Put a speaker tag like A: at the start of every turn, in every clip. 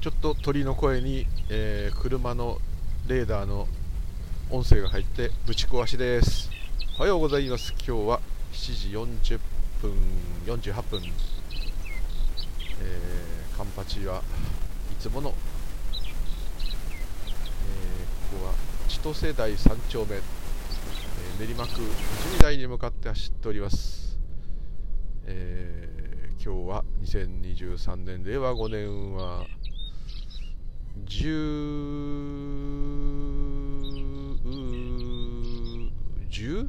A: ちょっと鳥の声に、えー、車のレーダーの音声が入ってぶち壊しです。おはようございます。今日は7時40分48分、えー、カンパチはいつもの、えー、ここは千歳台3丁目、えー、練馬区一味台に向かって走っております、えー、今日は2023年令和5年は10 10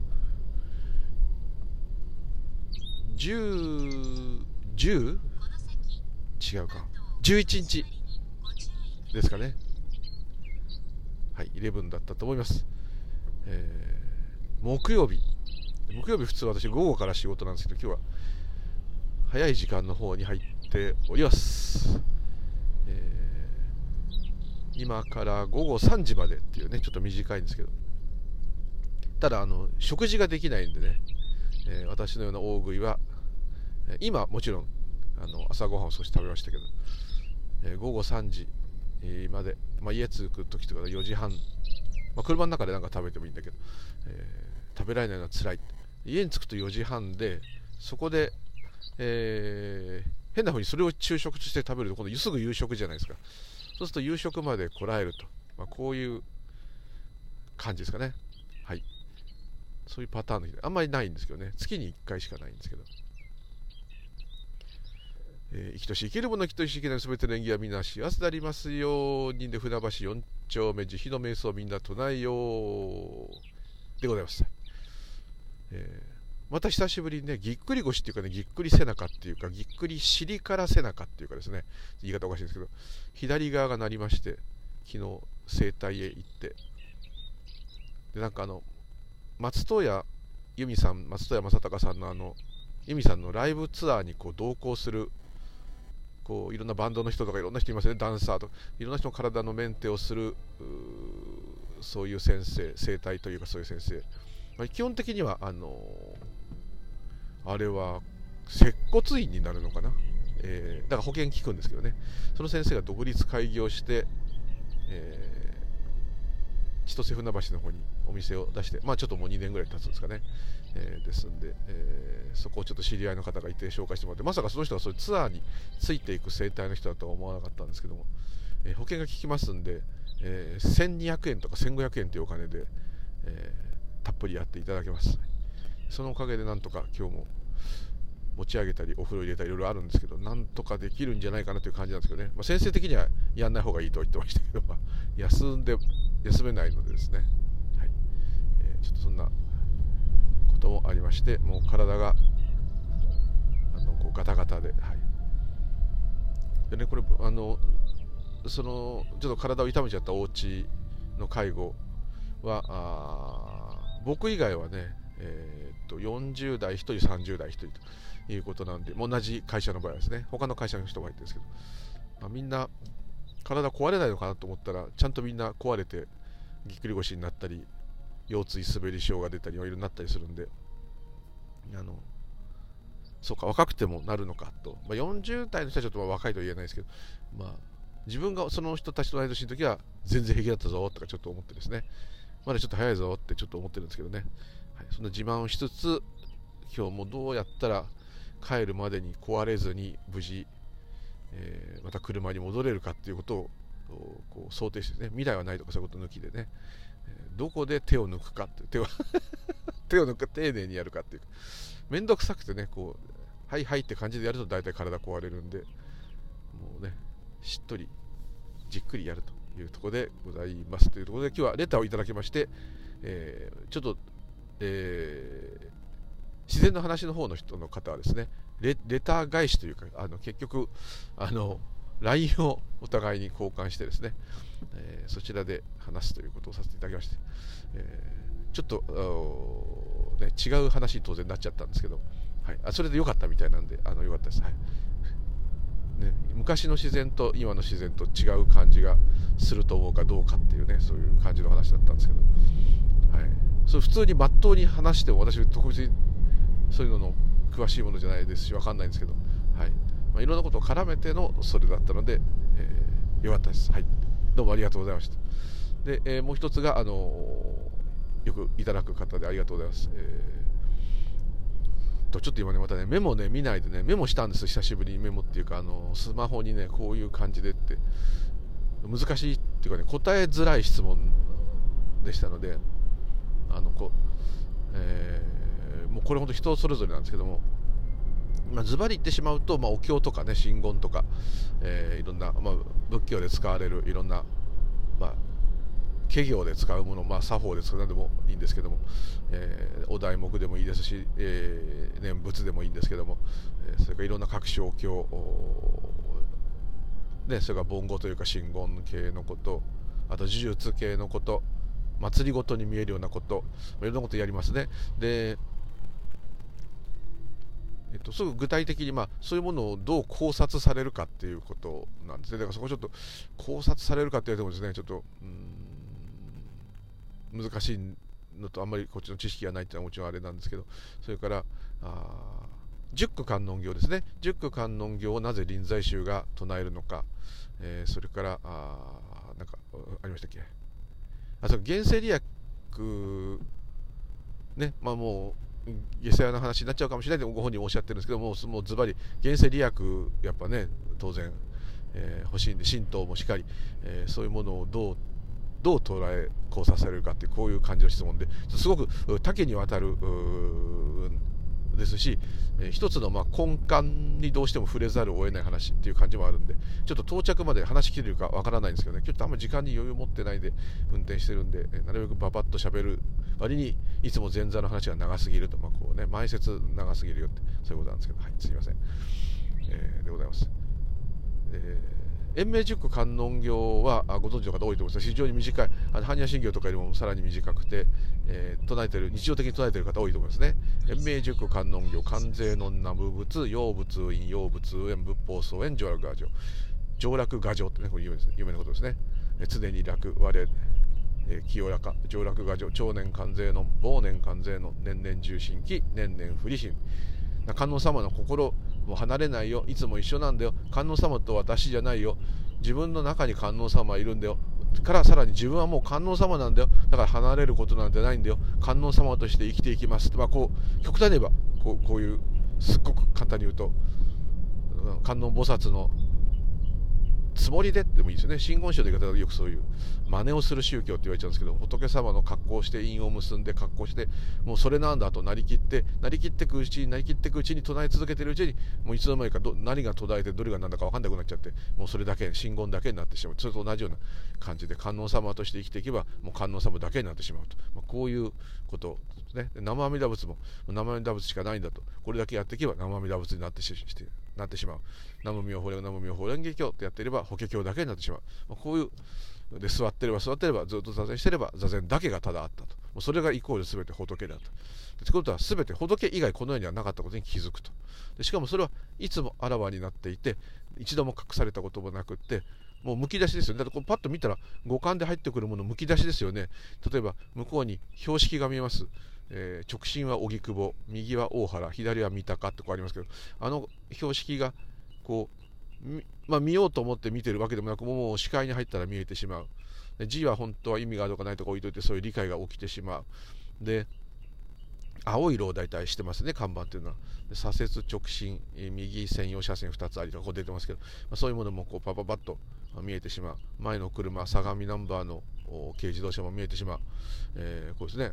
A: 10 10違うか11日ですかねはい11だったと思います、えー、木曜日木曜日普通私午後から仕事なんですけど今日は早い時間の方に入っております、今から午後3時までっていうねちょっと短いんですけど。ただあの食事ができないんでね、えー、私のような大食いは今もちろんあの朝ごはんを少し食べましたけど、えー、午後3時まで、まあ、家着く時とか4時半、まあ、車の中で何か食べてもいいんだけど、えー、食べられないのは辛い家に着くと4時半でそこで、えー、変な風にそれを昼食として食べると今度すぐ夕食じゃないですか。そうすると夕食までこらえると、まあ、こういう感じですかね。はい。そういうパターンの日。あんまりないんですけどね。月に1回しかないんですけど。えー、生きとし生きるもの生きとし生きないすべての縁起はみんな幸せでありますようにで船橋4丁目慈悲の瞑想みんな唱えようでございます、えー、また久しぶりにねぎっくり腰っていうかねぎっくり背中っていうかぎっくり尻から背中っていうかですね言い方おかしいんですけど左側が鳴りまして昨日整体へ行ってでなんかあの松任谷由実さん松任谷正隆さんのあの由美さんのライブツアーにこう同行するこういろんなバンドの人とかいろんな人いますよねダンサーとかいろんな人の体のメンテをするそういう先生整体というかそういう先生、ま、基本的にはあのー、あれは接骨院になるのかな、えー、だから保険聞くんですけどね。その先生が独立開業して、えー千歳船橋の方にお店を出して、まあ、ちょっともう2年ぐらい経つんですかね、えー、ですんで、えー、そこをちょっと知り合いの方がいて紹介してもらってまさかその人がそういうツアーについていく生態の人だとは思わなかったんですけども、えー、保険が効きますんで、え1200円とか1500円というお金で、えたっぷりやっていただけます。そのおかげでなんとか今日も持ち上げたりお風呂入れたりいろいろあるんですけどなんとかできるんじゃないかなという感じなんですけどね、まあ、先生的にはやんない方がいいとは言ってましたけど、まあ、休んで休めないのでですね、はい。えー、ちょっとそんなこともありましてもう体があのこうガタガタで,、はい、でねこれあのそのちょっと体を痛めちゃったお家の介護はあ僕以外はね、えー、と40代1人30代1人ということなんで、同じ会社の場合はですね、他の会社の人がいてんですけど、まあ、みんな体壊れないのかなと思ったら、ちゃんとみんな壊れて、ぎっくり腰になったり、腰椎滑り症が出たり、いろいろなったりするんで、あの、そうか、若くてもなるのかと。まあ、40代の人はちょっと若いとは言えないですけど、まあ、自分がその人たちと同い年の時は全然平気だったぞとかちょっと思ってですね、まだちょっと早いぞってちょっと思ってるんですけどね、そんな自慢をしつつ、今日もどうやったら帰るまでに壊れずに無事、えー、また車に戻れるかっていうことをこう想定してね未来はないとかそういうこと抜きでね、えどこで手を抜くかって手を 手を抜く丁寧にやるかっていう面倒くさくてねこうはいはいって感じでやると大体体壊れるんでもうねしっとりじっくりやるというところでございます。というところで今日はレターをいただきまして、えー、ちょっと、えー自然の話の方の人の方はですねレター返しというかあの結局あの LINE をお互いに交換してですね、えー、そちらで話すということをさせていただきまして、えー、ちょっと、ね、違う話に当然なっちゃったんですけど、はい、あそれで良かったみたいなんであの良かったです、はい。ね、昔の自然と今の自然と違う感じがすると思うかどうかっていうねそういう感じの話だったんですけど、はい、それ普通にまっとうに話しても私特別にそういうのの詳しいものじゃないですし分かんないんですけど、はいまあ、いろんなことを絡めてのそれだったので、えよかったです。はい。どうもありがとうございました。で、えー、もう一つが、あのー、よくいただく方でありがとうございます。えー、とちょっと今ね、またね、メモね、見ないでね、メモしたんです、久しぶりにメモっていうか、あのスマホにね、こういう感じでって、難しいっていうかね、答えづらい質問でしたので、あのこ、えー、もうこれ本当人それぞれなんですけども、まあ、ズバリ言ってしまうと、まあ、お経とかね真言とか、えー、いろんな、まあ、仏教で使われるいろんな、まあ、企業で使うもの、まあ、作法で使う何でもいいんですけども、えー、お題目でもいいですし、えー、念仏でもいいんですけども、え、それからいろんな各種お経ね、それから梵語というか真言系のことあと呪術系のこと祭りごとに見えるようなこと。いろんなことやりますね。でえっと、すぐ具体的に、まあ、そういうものをどう考察されるかっていうことなんですね。だからそこちょっと考察されるかって言われてもですね、ちょっと、難しいのとあんまりこっちの知識がないっていうのはもちろんあれなんですけど、それから、あ十句観音経ですね。十句観音経をなぜ臨済宗が唱えるのか、えー、それから、あなんか、ありましたっけ？あ、そう、原生利益、ね、まあもう、下世話の話になっちゃうかもしれないとご本人おっしゃってるんですけどももうズバリ現世利益やっぱね当然、えー、欲しいんで神道もしっかり、えー、そういうものをどうどう捉え交差されるかってこういう感じの質問ですごく多岐にわたるですし、えー、一つのま根幹にどうしても触れざるを得ない話っていう感じもあるんでちょっと到着まで話しきれるかわからないんですけどねちょっとあんまり時間に余裕持ってないで運転してるんで、えー、なるべくババッと喋る割にいつも前座の話が長すぎると、まあこうね、前説長すぎるよってそういうことなんですけどはいすいません、えー、でございます、えー延命塾観音経はご存知の方多いと思います非常に短い。あの般若心経とかよりもさらに短くて、えー、唱えてる日常的に唱えてる方多いと思いますね。延命塾観音経関税の南無仏陽仏院陽仏縁仏法僧縁上楽画上上楽画上ってねこれ有名です有名なことですね。常に楽我え清らか上楽画上長年関税の忘年関税の年々重心期年々不利心。観音様の心もう離れないよ。いつも一緒なんだよ。観音様と私じゃないよ。自分の中に観音様はいるんだよ。からさらに自分はもう観音様なんだよ。だから離れることなんてないんだよ。観音様として生きていきます。まあこう極端に言えばこうこういうすっごく簡単に言うと観音菩薩のつもりででもいいですよね。真言宗の言い方でよくそういう真似をする宗教って言われちゃうんですけど仏様の格好をして印を結んで格好してもうそれなんだとなりきってなりきってくうちになりきってくうちに唱え続けてるうちにもういつの間にかど何が途絶えてどれが何だか分かんなくなっちゃってもうそれだけ真言だけになってしまう。それと同じような感じで観音様として生きていけばもう観音様だけになってしまうと、まあ、こういうことね。生阿弥陀仏も生阿弥陀仏しかないんだと。これだけやっていけば生阿弥陀仏になってししてなってしまう南無妙法蓮南無妙法蓮華経ってやっていれば法華経だけになってしまう、まあ、こういうで座ってれば座ってればずっと座禅してれば座禅だけがただあったともうそれがイコール全て仏だとということは全て仏以外この世にはなかったことに気づくとでしかもそれはいつもあらわになっていて一度も隠されたこともなくってもうむき出しですよね。だってこうパッと見たら五感で入ってくるものむき出しですよね。例えば向こうに標識が見えます。えー、直進は荻窪、右は大原、左は三鷹ってこうありますけど、あの標識がこう、まあ、見ようと思って見てるわけでもなく、もう視界に入ったら見えてしまう。字は本当は意味があるとかないとか置いといて、そういう理解が起きてしまう。で、青い色を大体してますね、看板っていうのは。左折直進、右専用車線2つありとかこう出てますけど、ま、そういうものもこうパパパッと見えてしまう。前の車、相模ナンバーの軽自動車も見えてしまう。えー、こうですね。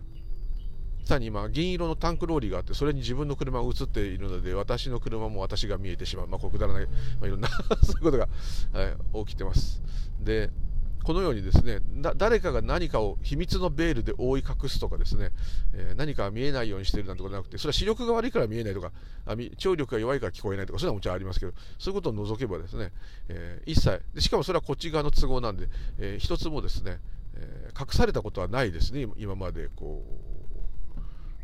A: さらに今、銀色のタンクローリーがあって、それに自分の車が映っているので、私の車も私が見えてしまう。まあ、くだらない、まあ、いろんな そういうことが、はい、起きてます。で、このようにですね、誰かが何かを秘密のベールで覆い隠すとかですね、えー、何か見えないようにしてるなんてことなくて、それは視力が悪いから見えないとか、あ聴力が弱いから聞こえないとか、そういうのはもちろんありますけど、そういうことを除けばですね、えー、一切で、しかもそれはこっち側の都合なんで、えー、一つもですね、え隠されたことはないですね、今までこう、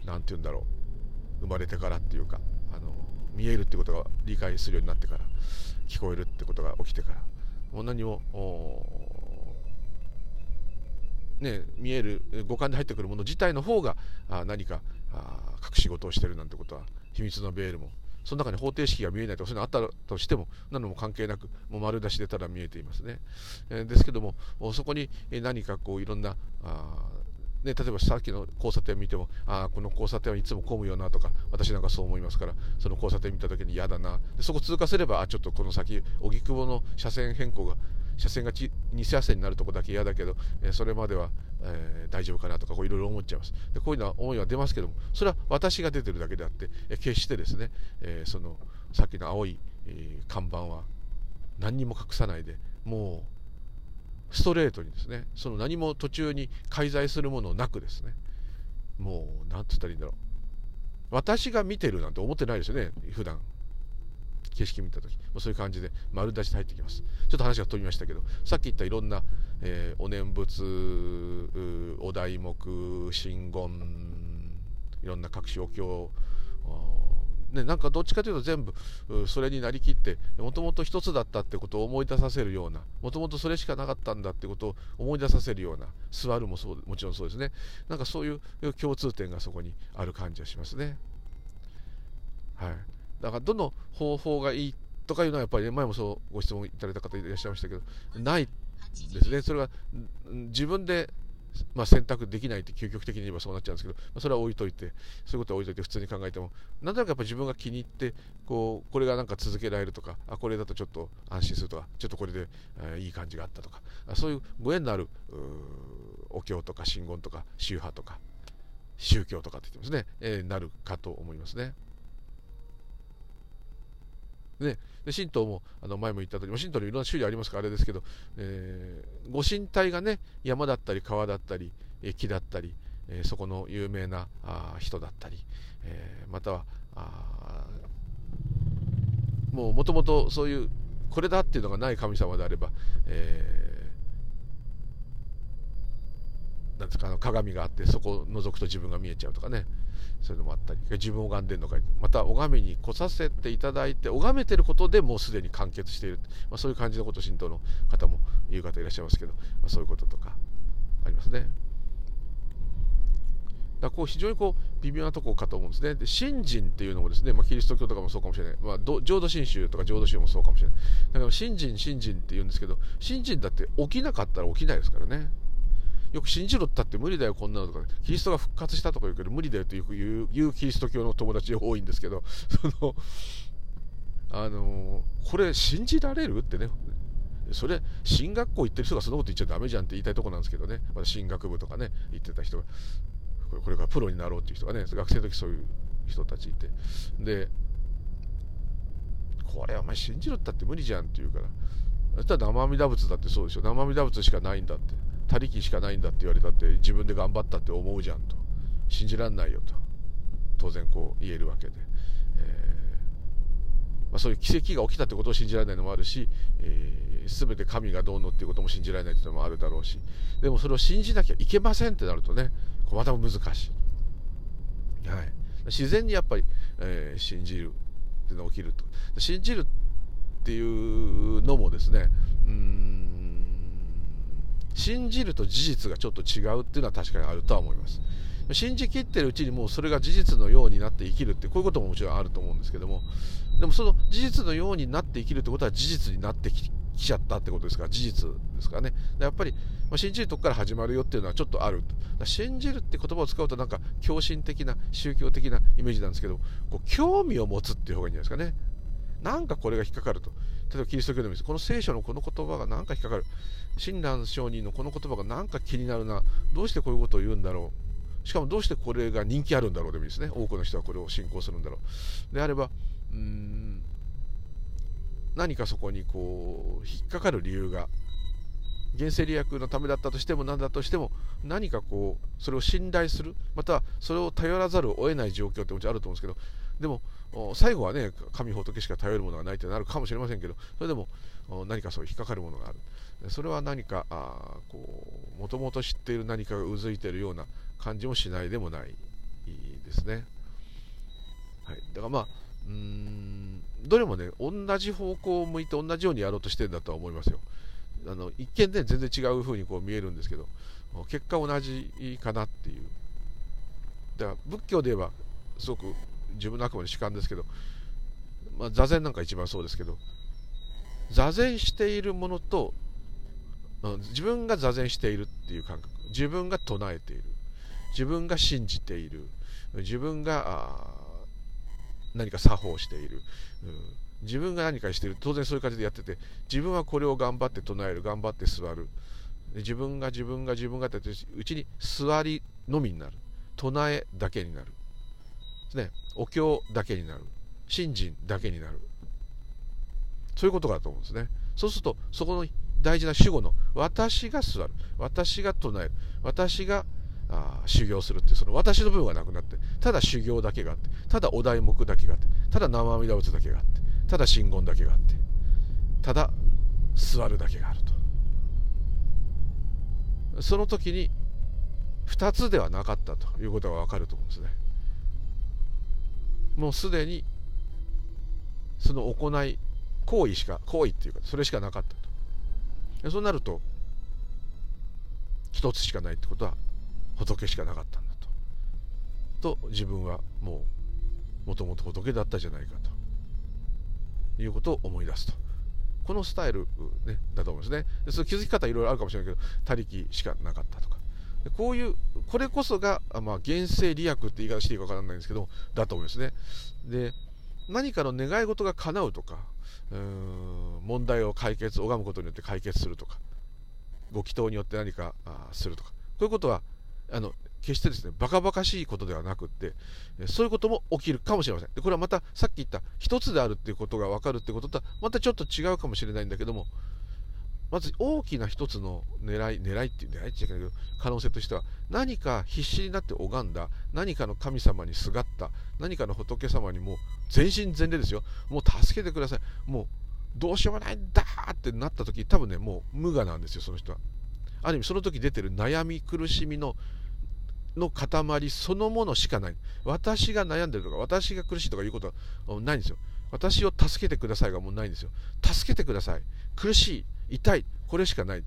A: 何て言うんだろう。生まれてからっていうかあの見えるってことが理解するようになってから聞こえるってことが起きてからもう何もね、見える五感で入ってくるもの自体の方があ何かあ隠し事をしてるなんてことは秘密のベールもその中に方程式が見えないとかそういうのあったとしても何のも関係なくもう丸出しでただ見えていますね、えー、ですけどもそこに何かこういろんなあね、例えばさっきの交差点見てもああこの交差点はいつも混むよなとか私なんかそう思いますからその交差点見た時に嫌だな。でそこ通過すればあちょっとこの先荻窪の車線変更が車線が2車線になるとこだけ嫌だけど、えー、それまでは、えー、大丈夫かなとかいろいろ思っちゃいます。でこういうのは思いは出ますけどもそれは私が出てるだけであって、えー、決してですね、えそのさっきの青い、え看板は何にも隠さないでもうストレートにですねその何も途中に介在するものなくですねもう何て言ったらいいんだろう。私が見てるなんて思ってないですよね普段。景色見た時。そういう感じで丸出しで入ってきます。ちょっと話が飛びましたけどさっき言ったいろんな、えー、お念仏お題目真言いろんな各種お経ね、なんかどっちかというと全部それになりきってもともと一つだったってことを思い出させるようなもともとそれしかなかったんだってことを思い出させるような座るもそうもちろんそうですね。なんかそういう共通点がそこにある感じがしますね。はい。だからどの方法がいいとかいうのはやっぱり、ね、前もそうご質問いただいた方いらっしゃいましたけどないですね。それが自分でまあ、選択できないって究極的に言えばそうなっちゃうんですけど、まあ、それは置いといてそういうことは置いといて普通に考えてもなんとなくやっぱ自分が気に入ってこうこれがなんか続けられるとかあこれだとちょっと安心するとかちょっとこれで、えー、いい感じがあったとかそういうご縁のあるお経とか真言とか宗派とか宗教とかって言ってますね、えー、なるかと思いますね。ね、で神道もあの前も言った通り神道にいろんな種類ありますからあれですけど、えー、ご神体がね山だったり川だったり木だったり、えー、そこの有名なあ人だったり、えー、またはもうもともとそういうこれだっていうのがない神様であれば、えー、なんですかあの鏡があってそこを覗くと自分が見えちゃうとかねそういうのもあったり自分を拝んでるのかまた拝みに来させていただいて拝めてることでもうすでに完結している、まあ、そういう感じのことを神道の方も言う方いらっしゃいますけど、まあ、そういうこととかありますね。だこう非常にこう微妙なとこかと思うんですね。で信心っていうのもですね、まあ、キリスト教とかもそうかもしれない、まあ、浄土真宗とか浄土宗もそうかもしれない。だから信心、信心って言うんですけど、信心だって起きなかったら起きないですからね。よく信じろったって無理だよこんなのとか。ねキリストが復活したとか言うけど無理だよってよく言う言うキリスト教の友達多いんですけど。そのあのこれ信じられるってね。それ進学校行ってる人がそのこと言っちゃダメじゃんって言いたいとこなんですけどね。ま進学部とかね行ってた人が。これからプロになろうっていう人がね学生の時そういう人たちいて。でこれお前信じろったって無理じゃんって言うから。そしたら生阿弥陀仏だってそうでしょ。生阿弥陀仏しかないんだって。他力しかないんだって言われたって自分で頑張ったって思うじゃんと。信じらんないよと。当然こう言えるわけで、えー、まあ、そういう奇跡が起きたってことを信じられないのもあるし、えー、全て神がどうのっていうことも信じられないっていうのもあるだろうし。でもそれを信じなきゃいけませんってなるとねまた難しい、はい、自然にやっぱり、えー、信じるっていうのが起きると。信じるっていうのもですねうん信じると事実がちょっと違うっていうのは確かにあるとは思います。信じきってるうちにもうそれが事実のようになって生きるってこういうことももちろんあると思うんですけども。でもその事実のようになって生きるってことは事実になってきちゃったってことですから。事実ですからね。やっぱり、信じるとこから始まるよっていうのはちょっとある。信じるって言葉を使うとなんか狂信的な宗教的なイメージなんですけどこう興味を持つっていう方がいいんじゃないですかね。なんかこれが引っかかると。例えばキリスト教でもいいです。この聖書のこの言葉がなんか引っかかる。親鸞上人のこの言葉がなんか気になるな。どうしてこういうことを言うんだろう。しかもどうしてこれが人気あるんだろうでもいいですね。多くの人はこれを信仰するんだろう。であればうん何かそこにこう引っかかる理由が原生利益のためだったとしても何だとしても何かこうそれを信頼する。またはそれを頼らざるを得ない状況ってもちろんあると思うんですけど。でも最後はね神仏しか頼るものがないってなるかもしれませんけどそれでも何かそう引っかかるものがある。それは何かもともと知っている何かがうずいているような感じもしないでもないですね、はい、だからまあうんどれもね同じ方向を向いて同じようにやろうとしてるんだとは思いますよ。あの一見ね全然違う風にこう見えるんですけど結果同じかなっていう。だから仏教で言えばすごく自分のあくまで主観ですけどまあ、座禅なんか一番そうですけど座禅しているものと、うん、自分が座禅しているっていう感覚自分が唱えている自分が信じている自分が何か作法している、うん、自分が何かしている当然そういう感じでやってて自分はこれを頑張って唱える頑張って座る自分が自分が自分がってうちに座りのみになる唱えだけになる。ねお経だけになる。信心だけになる。そういうことだと思うんですね。そうするとそこの大事な主語の私が座る。私が唱える。私があ修行するっていうその私の部分がなくなってただ修行だけがあってただお題目だけがあってただ生阿弥陀仏だけがあってただ真言だけがあってただ座るだけがあると。その時に2つではなかったということが分かると思うんですね。もうすでにその行い行為しか行為っていうかそれしかなかったと。そうなると一つしかないってことは仏しかなかったんだと。と自分はもうもともと仏だったじゃないかと。いうことを思い出すと。このスタイル、ね、だと思うんですね。その気づき方いろいろあるかもしれないけど他力しかなかったとか。こういうこれこそが、まあ、現世利益って言い方していいか分からないんですけどだと思いますね。で何かの願い事が叶うとかうーん問題を解決拝むことによって解決するとかご祈祷によって何かあするとかこういうことはあの決してですねバカバカしいことではなくってそういうことも起きるかもしれません。でこれはまたさっき言った一つであるっていうことが分かるってこととはまたちょっと違うかもしれないんだけどもまず大きな一つの狙い狙いっていう狙いって言っちゃいけないけど可能性としては何か必死になって拝んだ何かの神様にすがった何かの仏様にもう全身全霊ですよ。もう助けてください。もうどうしようもないんだってなった時多分ねもう無我なんですよその人は。ある意味その時出てる悩み苦しみのの塊そのものしかない。私が悩んでるとか私が苦しいとかいうことはないんですよ。私を助けてくださいがもうないんですよ。助けてください。苦しい。痛い。これしかない。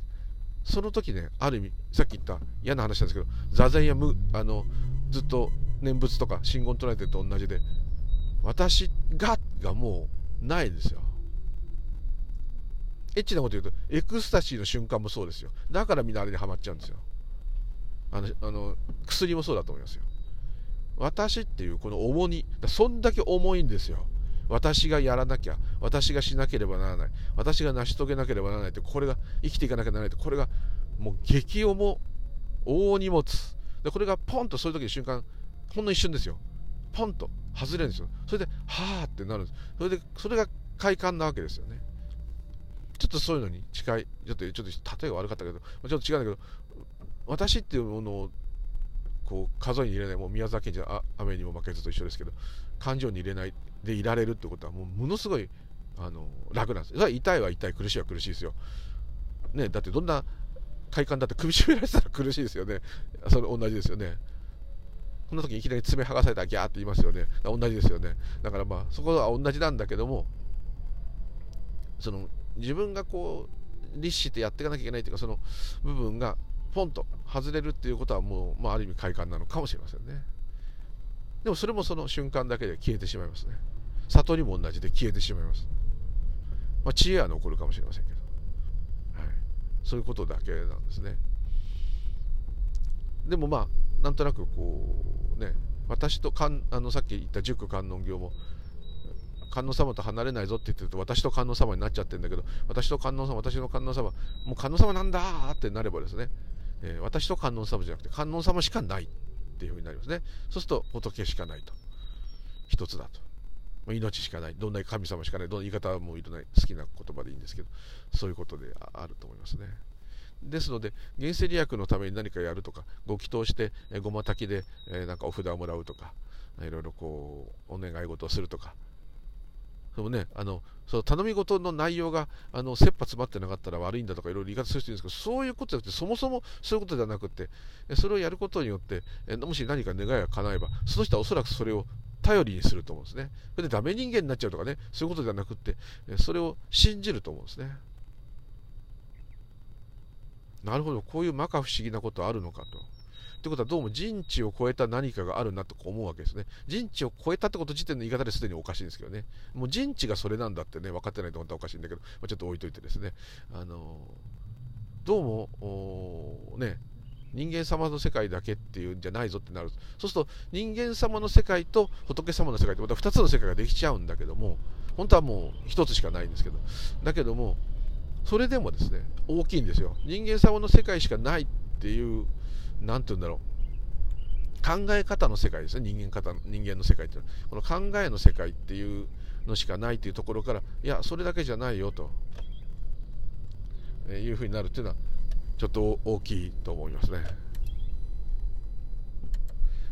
A: その時ねある意味さっき言った嫌な話なんですけど座禅や無あのずっと念仏とか信言唱えてると同じで私ががもうないですよ。エッチなこと言うとエクスタシーの瞬間もそうですよ。だからみんなあれにはまっちゃうんですよ。あのあの薬もそうだと思いますよ。私っていうこの重荷そんだけ重いんですよ。私がやらなきゃ私がしなければならない私が成し遂げなければならないってこれが生きていかなきゃならないってこれがもう激重大荷物でこれがポンとそういう時の瞬間ほんの一瞬ですよ。ポンと外れるんですよ。それではあってなるんです。それでそれが快感なわけですよね。ちょっとそういうのに近いちょっとちょっと例えが悪かったけどちょっと違うんだけど私っていうものをこう数えに入れない。もう宮崎県じゃ雨にも負けずと一緒ですけど感情に入れない。でいられるってことはもうものすごいあの楽なんです。それは痛いは痛い苦しいは苦しいですよ、ね、だってどんな快感だって首絞められたら苦しいですよね。それ同じですよね。こんな時にいきなり爪剥がされたらギャーって言いますよね。同じですよね。だからまあそこは同じなんだけどもその自分がこう律してやっていかなきゃいけないというかその部分がポンと外れるっていうことはもう、まあ、ある意味快感なのかもしれませんね。でもそれもその瞬間だけで消えてしまいますね。悟りも同じで消えてしまいます、まあ、知恵は残るかもしれませんけど、はい、そういうことだけなんですね。でもまあなんとなくこうね私とかんあのさっき言った塾観音業も観音様と離れないぞって言ってると私と観音様になっちゃってるんだけど私と観音様私の観音様もう観音様なんだってなればですね、えー、私と観音様じゃなくて観音様しかないっていうふうになりますね。そうすると仏しかないと。一つだと。命しかない。どんな神様しかない。どんな言い方もいらない。好きな言葉でいいんですけど。そういうことであると思いますね。ですので原生利益のために何かやるとかご祈祷して、ごま炊きで、え、なんかお札をもらうとかいろいろこうお願い事をするとか。でもね、あのその頼み事の内容があの切羽詰まってなかったら悪いんだとかいろいろ言い方する人いるんですけど、そういうことじゃなくて、そもそもそういうことではなくて、それをやることによって、もし何か願いが叶えば、その人はおそらくそれを頼りにすると思うんですね。それでダメ人間になっちゃうとかね、そういうことではなくって、それを信じると思うんですね。なるほど、こういう摩訶不思議なことあるのかと。ってことはどうも人知を超えた何かがあるなと思うわけですね。人知を超えたってこと自体の言い方ですでにおかしいんですけどね。もう人知がそれなんだってね、分かってないと本当はおかしいんだけど、まあ、ちょっと置いといてですね。あのどうも、ね、人間様の世界だけっていうんじゃないぞってなる。そうすると人間様の世界と仏様の世界ってまた2つの世界ができちゃうんだけども、本当はもう1つしかないんですけど、だけども、それでもですね、大きいんですよ。人間様の世界しかないっていう、何て言うんだろう。考え方の世界ですね、人間方人間の世界っていうのは。この考えの世界っていうのしかないっていうところから、いや、それだけじゃないよと、えいうふうになるっていうのは、ちょっと大きいと思いますね。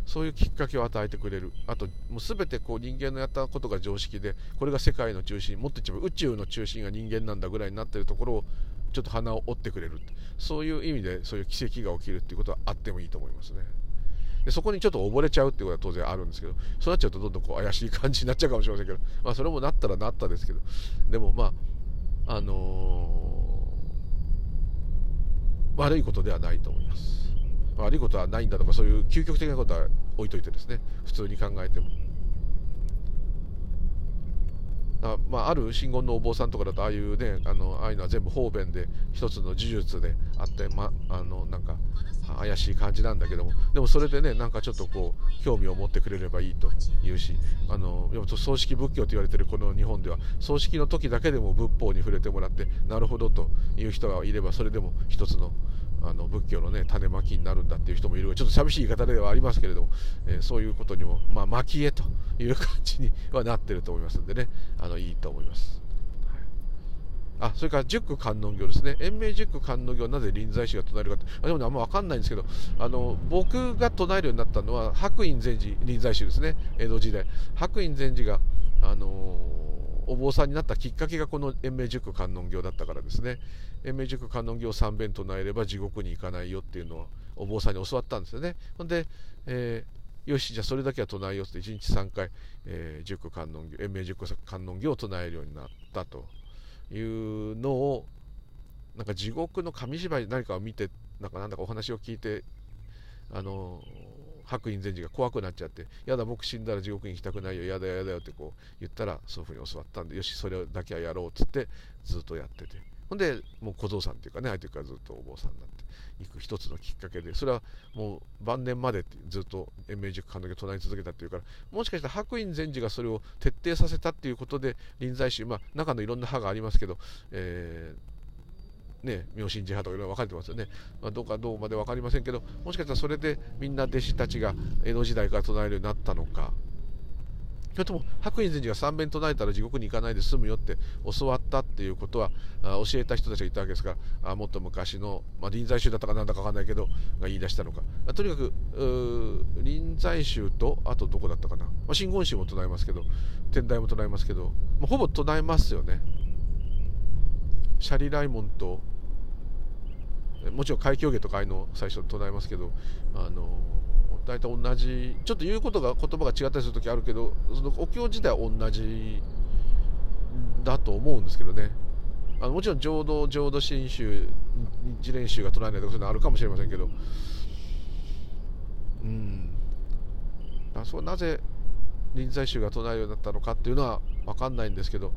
A: そういうきっかけを与えてくれる。あと、もう全てこう人間のやったことが常識で、これが世界の中心、もっと言えば宇宙の中心が人間なんだぐらいになってるところを、ちょっと鼻を折ってくれる。そういう意味で、そういう奇跡が起きるっていうことはあってもいいと思いますね。でそこにちょっと溺れちゃうっていうことは当然あるんですけど、そうなっちゃうとどんどんこう怪しい感じになっちゃうかもしれませんけど、まあそれもなったらなったですけど、でもまあ、あのー、悪いことではないと思います。悪いことはないんだとかそういう究極的なことは置いといてですね普通に考えてもあ,、まあ、ある真言のお坊さんとかだとああいうねあのああいうのは全部方便で一つの呪術であって、ま、あのなんか怪しい感じなんだけどもでもそれでねなんかちょっとこう興味を持ってくれればいいというしあの葬式仏教と言われてるこの日本では葬式の時だけでも仏法に触れてもらってなるほどという人がいればそれでも一つのあの仏教のね種まきになるんだっていう人もいるちょっと寂しい言い方ではありますけれども、えー、そういうことにも、まあ、蒔絵という感じにはなってると思いますんでねあのいいと思います。あそれから十句観音経ですね。延命十句観音経はなぜ臨済宗が唱えるかって、あでもね、あんま分かんないんですけど、あの僕が唱えるようになったのは、白院禅師、臨済宗ですね、江戸時代。白院禅師が、あのお坊さんになったきっかけがこの延命塾観音経だったからですね延命塾観音経を3遍唱えれば地獄に行かないよっていうのをお坊さんに教わったんですよね。ほんで、えー、よしじゃあそれだけは唱えようって1日3回、えー、塾観音経延命塾観音経を唱えるようになったというのをなんか地獄の紙芝居何かを見てなんかなんだかお話を聞いてあの白隠禅師が怖くなっちゃって「やだ僕死んだら地獄に行きたくないよやだやだよ」ってこう言ったらそういうふうに教わったんでよしそれだけはやろうっつってずっとやってて。ほんでもう小僧さんっていうかね相手からずっとお坊さんになっていく一つのきっかけでそれはもう晩年までってずっと延命塾監督唱え続けたっていうからもしかしたら白隠禅師がそれを徹底させたっていうことで臨済宗まあ中のいろんな派がありますけど、えーね、妙心寺派とかいろいろ分かれてますよね、まあ、どうかどうまで分かりませんけどもしかしたらそれでみんな弟子たちが江戸時代から唱えるようになったのかそれとも白隠禅師が三遍唱えたら地獄に行かないで済むよって教わったっていうことは教えた人たちがいたわけですからあもっと昔の、まあ、臨済宗だったかなんだか分かんないけどが言い出したのか、とにかく臨済宗とあとどこだったかな、まあ、真言宗も唱えますけど天台も唱えますけど、まあ、ほぼ唱えますよね。シャリライモンともちろん海峡芸とかああいうの最初唱えますけどあの大体同じちょっと言うことが言葉が違ったりする時あるけどそのお経自体は同じだと思うんですけどね。あのもちろん浄土浄土真宗日蓮宗が唱えないとかそういうのあるかもしれませんけど。うん。あそうなぜ臨済宗が唱えるようになったのかっていうのは分かんないんですけど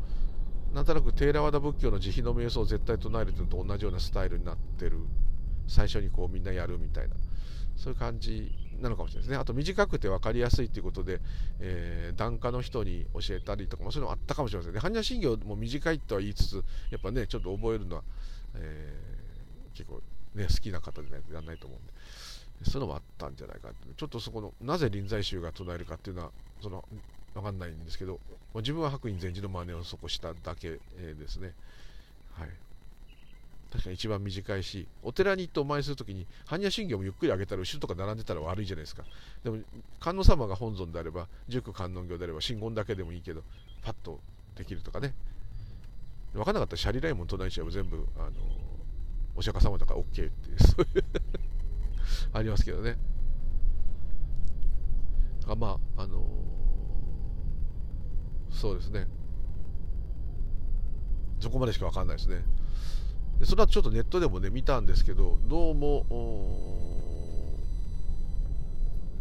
A: なんとなくテーラワダ仏教の慈悲の瞑想を絶対唱えるとと同じようなスタイルになってる。最初にこうみんなやるみたいな。そういう感じなのかもしれないですねあと短くて分かりやすいということで、えー、檀家の人に教えたりとかもそういうのもあったかもしれませんね般若心経も短いとは言いつつやっぱねちょっと覚えるのは、えー、結構ね好きな方でないとやらないと思うんでそういうのもあったんじゃないかってちょっとそこのなぜ臨済宗が唱えるかっていうのはその分かんないんですけど、自分は白隠禅師の真似をそこしただけ、ですね。はい。確かに一番短いし、お寺に行ってお参りするときに、般若心経もゆっくり上げたら、後ろとか並んでたら悪いじゃないですか。でも、観音様が本尊であれば、塾観音経であれば、真言だけでもいいけど、パッとできるとかね。分からなかったら、シャリライモン唱えちゃえば全部、あのお釈迦様だから OK っていう、そういう ありますけどね。あまあ、あのそうですねそこまでしか分かんないですねそれはちょっとネットでもね見たんですけどどうも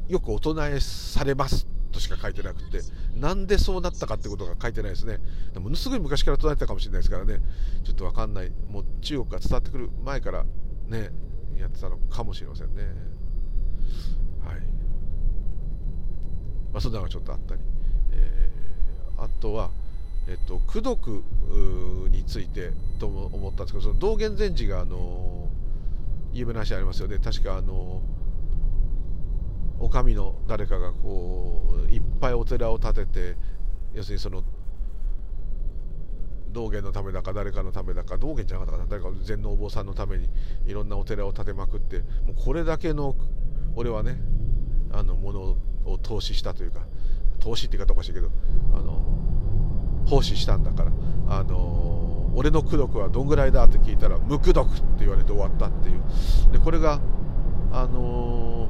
A: よくお唱えされますとしか書いてなくてなんでそうなったかってことが書いてないですね。ものすごい昔から唱えてたかもしれないですからね。ちょっと分かんない。もう中国が伝わってくる前からねやってたのかもしれませんね。はい。まあそんなのがちょっとあったり、えー、あとはえっと、功徳についてと思ったんですけどその道元禅師があの有名な話ありますよね。確かあのお上の誰かがこういっぱいお寺を建てて要するにその道元のためだか誰かのためだか道元じゃなかったかな。誰か禅のお坊さんのためにいろんなお寺を建てまくってもうこれだけの俺はねあのものを投資したというか投資って言い方おかしいけどあの奉仕したんだから。あの俺の功徳はどんぐらいだって聞いたら無功徳って言われて終わったっていう。でこれがあの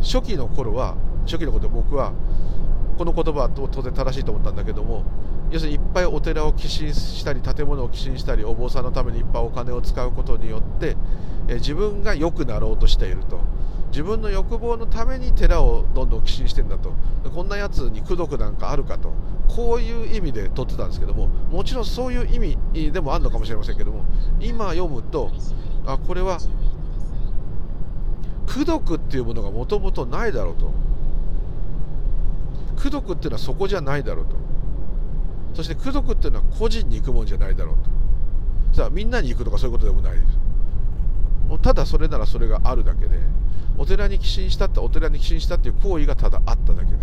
A: 初期の頃は初期のこと僕はこの言葉は当然正しいと思ったんだけども要するにいっぱいお寺を寄進したり建物を寄進したりお坊さんのためにいっぱいお金を使うことによってえ自分が良くなろうとしていると。自分の欲望のために寺をどんどん寄進してんだと。こんなやつに功徳なんかあるかと。こういう意味で取ってたんですけどももちろんそういう意味でもあるのかもしれませんけども今読むとあこれは功徳っていうものがもともとないだろうと。功徳っていうのはそこじゃないだろうと。そして功徳っていうのは個人に行くもんじゃないだろうと。さあみんなに行くとかそういうことでもないです。ただそれならそれがあるだけでお寺に寄進したってお寺に寄進したっていう行為がただあっただけで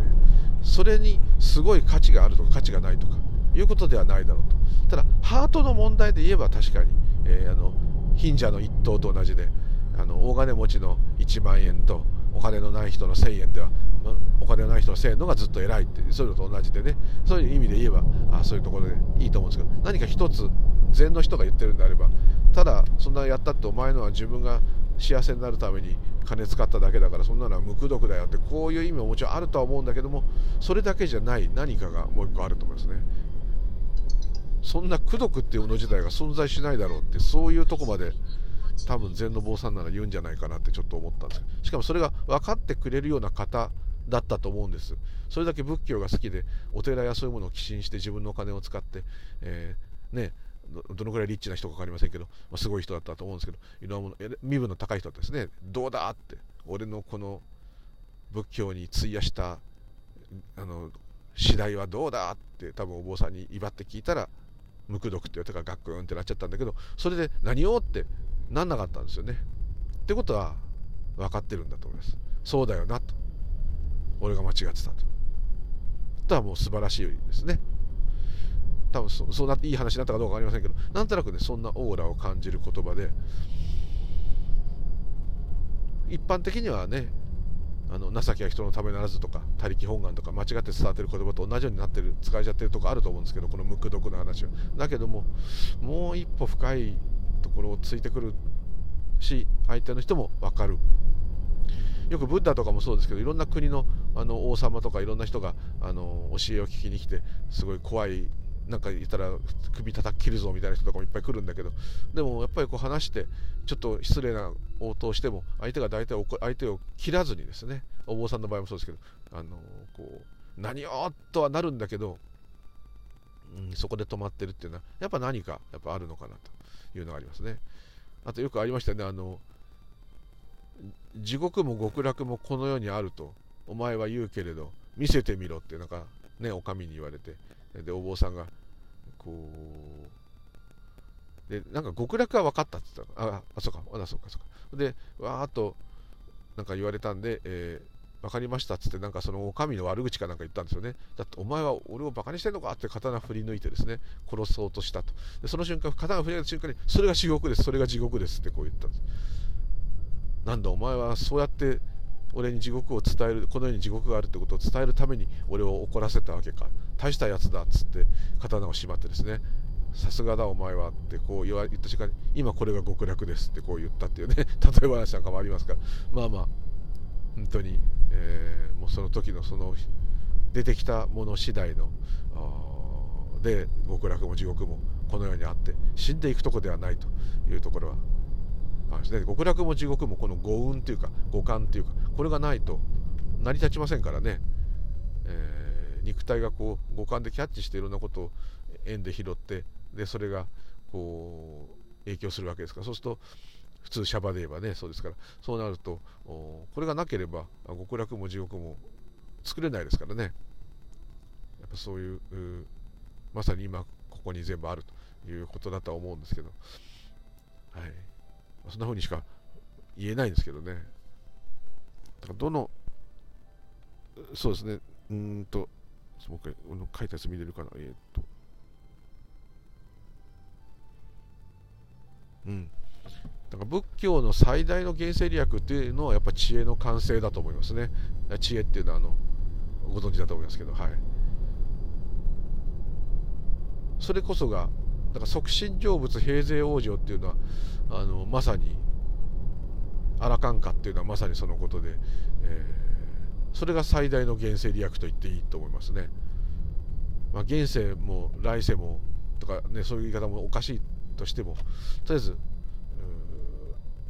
A: それにすごい価値があるとか価値がないとかいうことではないだろうと。ただハートの問題で言えば確かに、えー、あの貧者の一等と同じであの大金持ちの1万円とお金のない人の1000円では、まお金のない人の1000円のがずっと偉いってそういうのと同じでね。そういう意味で言えばあそういうところでいいと思うんですけど何か一つ禅の人が言ってるんであればただそんなやったってお前のは自分が幸せになるために金使っただけだからそんなのは無垢毒だよってこういう意味ももちろんあるとは思うんだけどもそれだけじゃない何かがもう一個あると思いますね。そんな功徳っていうもの自体が存在しないだろうってそういうとこまで多分禅の坊さんなら言うんじゃないかなってちょっと思ったんですしかもそれが分かってくれるような方だったと思うんです。それだけ仏教が好きでお寺やそういうものを寄進して自分のお金を使って、えー、ねどのくらいリッチな人か分かりませんけど、まあ、すごい人だったと思うんですけどいろんなもの身分の高い人ですねどうだって俺のこの仏教に費やしたあの次第はどうだって多分お坊さんに威張って聞いたら無垢毒って言われたからガックンってなっちゃったんだけどそれで何をってなんなかったんですよね。ってことは分かってるんだと思います。そうだよなと。俺が間違ってたと。とはもう素晴らしいですね。多分そそうなっていい話になったかどうか分かりませんけど、なんとなくね、そんなオーラを感じる言葉で、一般的にはね、あの情けは人のためならずとか、他力本願とか、間違って伝わってる言葉と同じようになってる、使えちゃってるとこあると思うんですけど、このムック毒の話は。だけども、もう一歩深いところをついてくるし相手の人も分かるよくブッダとかもそうですけどいろんな国のあの王様とかいろんな人があの教えを聞きに来てすごい怖いなんか言ったら首叩き切るぞみたいな人とかもいっぱい来るんだけどでもやっぱりこう話してちょっと失礼な応答しても相手が大体相手を切らずにですねお坊さんの場合もそうですけどあのこう何をとはなるんだけど、うん、そこで止まってるっていうのはやっぱ何かやっぱあるのかなというのがありますね。あとよくありましたね、あの、地獄も極楽もこの世にあると、お前は言うけれど、見せてみろって、なんかね、お上に言われて、で、お坊さんが、こう、で、なんか極楽は分かったって言ったら、あ、あ、そうか、あ、そうか、そうか。で、わーっと、なんか言われたんで、えー分かりましたっつってなんかそのお上の悪口かなんか言ったんですよね。だってお前は俺をバカにしてんのかって刀振り抜いてですね殺そうとしたと。でその瞬間刀振り抜いた瞬間にそれが地獄ですそれが地獄ですってこう言ったんです。なんだお前はそうやって俺に地獄を伝えるこの世に地獄があるってことを伝えるために俺を怒らせたわけか。大したやつだっつって刀をしまってですねさすがだお前はってこう言った瞬間に今これが極楽ですってこう言ったっていうね 例え話なんかもありますから。まあまあ本当に、えー、もうその時のその出てきたもの次第ので極楽も地獄もこの世にあって死んでいくとこではないというところはあです、ね、極楽も地獄もこの五運というか五感というかこれがないと成り立ちませんからね、えー、肉体がこう五感でキャッチしていろんなことを円で拾ってでそれがこう影響するわけですから。そうすると普通シャバで言えばねそうですから。そうなるとこれがなければ極楽も地獄も作れないですからね。やっぱそういうまさに今ここに全部あるということだとは思うんですけど、はい、そんな風にしか言えないんですけどね。だからどのそうですね。うんともう一回書いたやつ見れるかな。えー、っと。うん。だから仏教の最大の原生利益っていうのはやっぱ知恵の完成だと思いますね。知恵っていうのはあのご存知だと思いますけど。はい。それこそがだから即身成仏平勢往生っていうのはあのまさにアラカンカっていうのはまさにそのことで、えー、それが最大の現世利益と言っていいと思いますね、まあ、現世も来世もとかねそういう言い方もおかしいとしてもとりあえず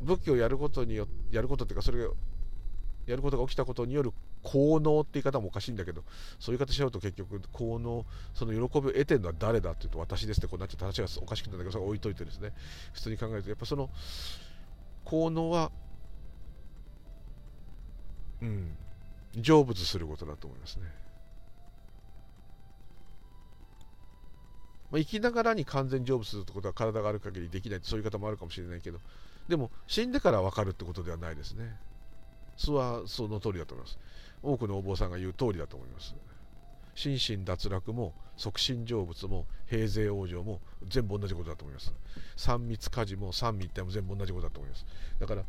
A: 仏教をやることによやることっていうかそれがやることが起きたことによる効能って言い方もおかしいんだけどそういう言い方しちゃうと結局効能その喜びを得てるのは誰だっていうと私ですってこうなっちゃった話がおかしくなるんだけどそれ置いといてですね。普通に考えるとやっぱその効能はうん。成仏することだと思いますね。まあ、生きながらに完全成仏するってことは体がある限りできないそういう方もあるかもしれないけどでも死んでから分かるってことではないですね。そはその通りだと思います。多くのお坊さんが言う通りだと思います。心身脱落も即身成仏も平勢往生も全部同じことだと思います。三密家事も三密体も全部同じことだと思います。だから、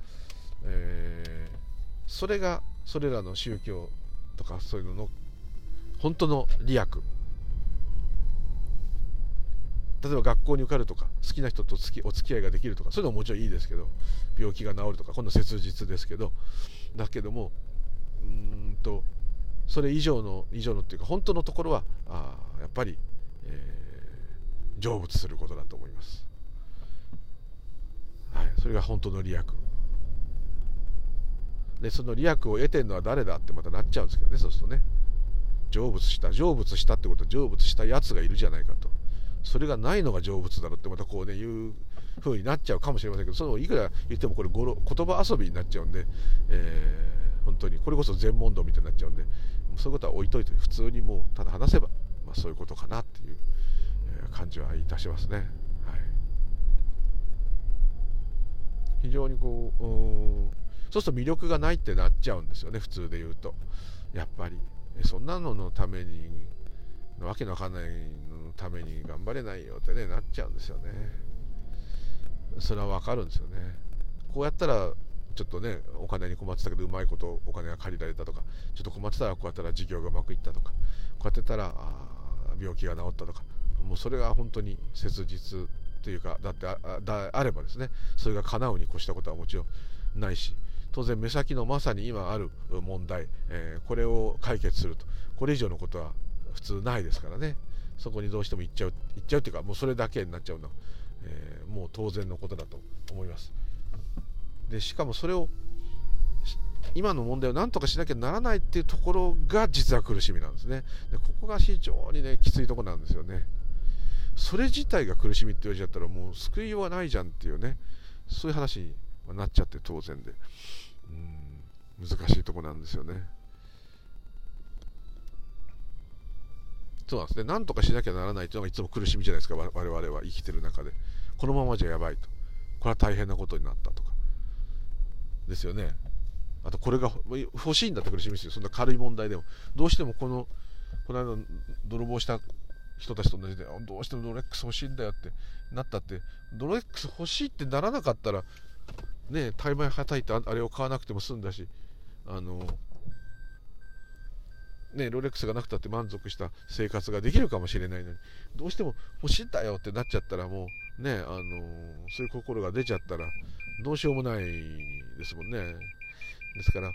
A: えー、それがそれらの宗教とかそういうのの本当の利益。例えば学校に受かるとか好きな人とお付き合いができるとかそういうのももちろんいいですけど病気が治るとかこんな切実ですけどだけどもうんとそれ以上の以上のっていうか本当のところはあやっぱり、えー、成仏することだと思います、はい、それが本当の利益。でその利益を得てるのは誰だってまたなっちゃうんですけどねそうするとね。成仏した成仏したってことは成仏したやつがいるじゃないかと。それがないのが成仏だろってまたこうね言う風になっちゃうかもしれませんけどそのいくら言ってもこれ言葉遊びになっちゃうんで、えー、本当にこれこそ全問答みたいになっちゃうんでそういうことは置いといて普通にもうただ話せば、まあ、そういうことかなっていう感じはいたしますね。はい、非常にこうそうすると魅力がないってなっちゃうんですよね普通で言うと。やっぱり。そんなののためにわけのわかんないのために頑張れないよってねなっちゃうんですよね。それはわかるんですよね。こうやったらちょっとねお金に困ってたけどうまいことお金が借りられたとかちょっと困ってたらこうやったら事業がうまくいったとかこうやってたら病気が治ったとかもうそれが本当に切実というかだってああればですねそれが叶うに越したことはもちろんないし当然目先のまさに今ある問題、え、これを解決すると。これ以上のことは普通ないですからね。そこにどうしても行っちゃう行っちゃうっていうかもうそれだけになっちゃうの。は、え、もう当然のことだと思います。でしかもそれを今の問題を何とかしなきゃならないっていうところが実は苦しみなんですね。でここが非常にねきついとこなんですよね。それ自体が苦しみって言われちゃったらもう救いようはないじゃんっていうねそういう話になっちゃって当然で。うん難しいとこなんですよねそうなんですね。なんとかしなきゃならないというのがいつも苦しみじゃないですか、我々は生きてる中で。このままじゃやばいと。これは大変なことになったとか。ですよね。あと、これが欲しいんだって苦しみですよ。そんな軽い問題でも。どうしてもこの、この間、泥棒した人たちと同じで、どうしてもドレックス欲しいんだよってなったって、ドレックス欲しいってならなかったら、ね、大枚はたいてあれを買わなくても済んだし、あの、ね、ロレックスがなくたって満足した生活ができるかもしれないのにどうしても欲しいんだよってなっちゃったらもうね、あの、そういう心が出ちゃったらどうしようもないですもんね。ですから、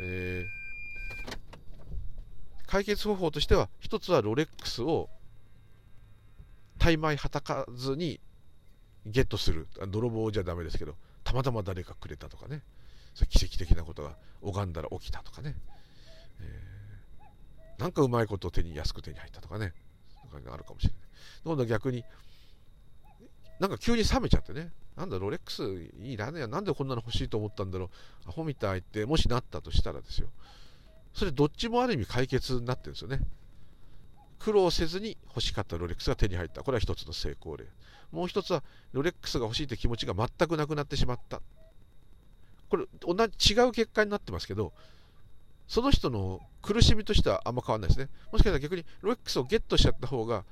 A: えー、解決方法としては一つはロレックスを大枚はたかずにゲットする。泥棒じゃダメですけど。またま誰かくれたとかね。奇跡的なことが拝んだら起きたとかね。えー、なんかうまいことを手に安く手に入ったとかね。あるかもしれない。今度逆になんか急に冷めちゃってね。なんだロレックスいいなねなんでこんなの欲しいと思ったんだろう。アホみたいってもしなったとしたらですよ。それどっちもある意味解決になってるんですよね。苦労せずに欲しかったロレックスが手に入った。これは一つの成功例。もう一つはロレックスが欲しいって気持ちが全くなくなってしまったこれ同じ違う結果になってますけどその人の苦しみとしてはあんま変わらないですねもしかしたら逆にロレックスをゲットしちゃった方が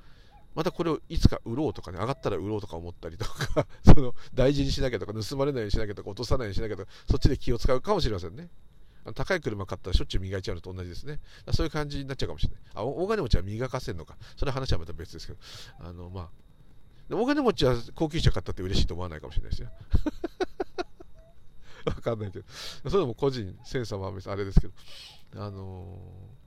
A: またこれをいつか売ろうとかね、上がったら売ろうとか思ったりとか その大事にしなきゃとか、盗まれないようにしなきゃとか、落とさないようにしなきゃとか、そっちで気を使うかもしれませんね。高い車買ったらしょっちゅう磨いちゃうのと同じですね。そういう感じになっちゃうかもしれない。あ、大金持ちは磨かせるのか。それは話はまた別ですけど。あの、まあ、大金持ちは高級車買ったって嬉しいと思わないかもしれないですよ。わかんないけど。それでも個人、センサーはあれですけど。あのー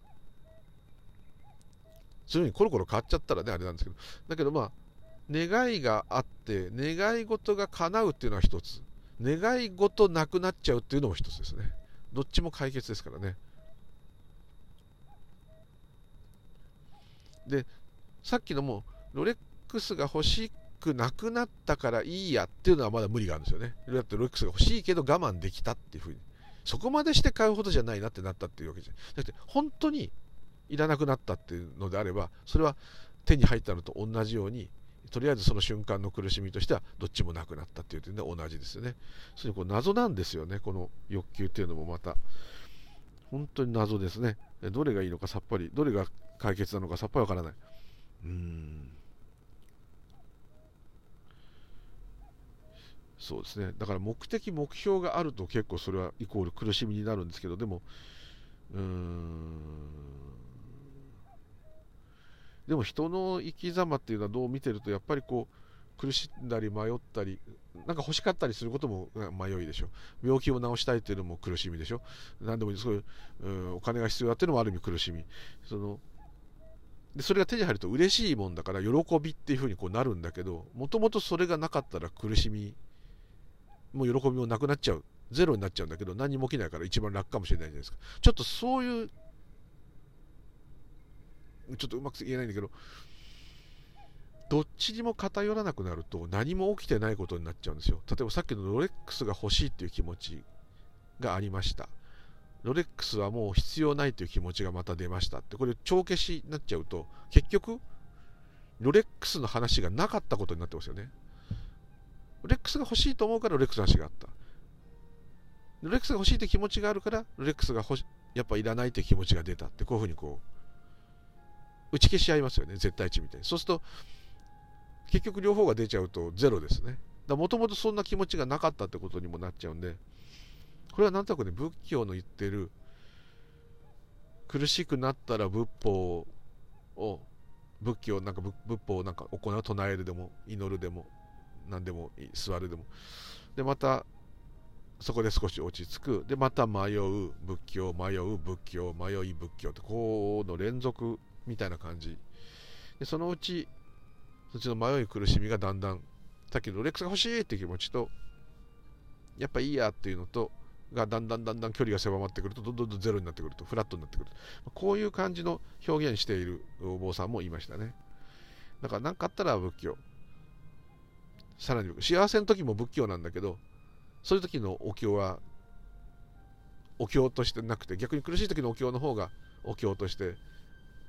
A: そういうふうにコロコロ変わっちゃったらね、あれなんですけど、だけどまあ、願いがあって、願い事が叶うっていうのは一つ、願い事なくなっちゃうっていうのも一つですね。どっちも解決ですからね。で、さっきのもロレッックスが欲しくなくなったからいいやっていうのはまだ無理があるんですよね。だってロレックスが欲しいけど我慢できたっていうふうに。そこまでして買うほどじゃないなってなったっていうわけじゃなくて、本当にいらなくなったっていうのであればそれは手に入ったのと同じようにとりあえずその瞬間の苦しみとしてはどっちもなくなったっていう点で同じですよね。それこう謎なんですよね、この欲求っていうのもまた。本当に謎ですね。どれがいいのかさっぱり、どれが解決なのかさっぱりわからない。うーん。そうですね。だから目的、目標があると結構それはイコール苦しみになるんですけど、でも、うーん。でも人の生き様っていうのはどう見てるとやっぱりこう苦しんだり迷ったりなんか欲しかったりすることも迷いでしょ病気を治したいっていうのも苦しみでしょ何でもそういう、ん、お金が必要だっていうのもある意味苦しみそのでそれが手に入ると嬉しいもんだから喜びっていうふうにこうなるんだけどもともとそれがなかったら苦しみもう喜びもなくなっちゃうゼロになっちゃうんだけど何も起きないから一番楽かもしれないじゃないですかちょっとそういうちょっとうまく言えないんだけど、どっちにも偏らなくなると何も起きてないことになっちゃうんですよ。例えばさっきのロレックスが欲しいっていう気持ちがありました。ロレックスはもう必要ないという気持ちがまた出ましたって、これ帳消しになっちゃうと、結局、ロレックスの話がなかったことになってますよね。レックスが欲しいと思うからロレックスの話があった。ロレックスが欲しいって気持ちがあるから、ロレックスがやっぱいらないって気持ちが出たって、こういうふうにこう、打ち消し合いますよね、絶対値みたいに。そうすると、結局両方が出ちゃうとゼロですね。だもともとそんな気持ちがなかったってことにもなっちゃうんで、これはなんとなくね、仏教の言ってる、苦しくなったら仏法を、仏教、なんか仏法をなんか行う、唱えるでも、祈るでも、何でもいい、座るでも。で、また、そこで少し落ち着く。で、また迷う仏教、迷う仏教、迷い仏教って、こうの連続みたいな感じでそのうちそっちの迷い苦しみがだんだんさっきのロレックスが欲しいって気持ちとやっぱいいやっていうのとがだんだんだんだん距離が狭まってくるとどんどんどんゼロになってくるとフラットになってくるこういう感じの表現しているお坊さんもいましたねだから何かあったら仏教さらに幸せの時も仏教なんだけどそういう時のお経はお経としてなくて逆に苦しい時のお経の方がお経として